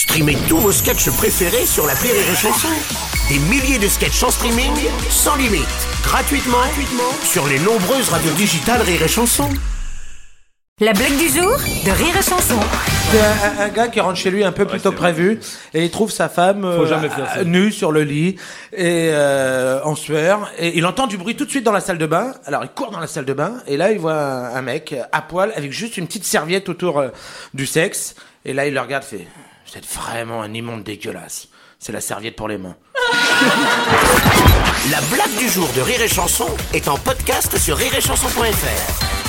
Streamez tous vos sketchs préférés sur la Rire et Chanson. Des milliers de sketchs en streaming, sans limite, gratuitement, gratuitement sur les nombreuses radios digitales Rire et Chanson. La blague du jour de Rire et Chanson. C'est un, un gars qui rentre chez lui un peu plus tôt que prévu et il trouve sa femme euh, jamais faire ça. nue sur le lit et euh, en sueur et il entend du bruit tout de suite dans la salle de bain. Alors il court dans la salle de bain et là il voit un, un mec à poil avec juste une petite serviette autour euh, du sexe et là il le regarde fait vous êtes vraiment un immonde dégueulasse. C'est la serviette pour les mains. La blague du jour de Rire et Chanson est en podcast sur rireetchanson.fr.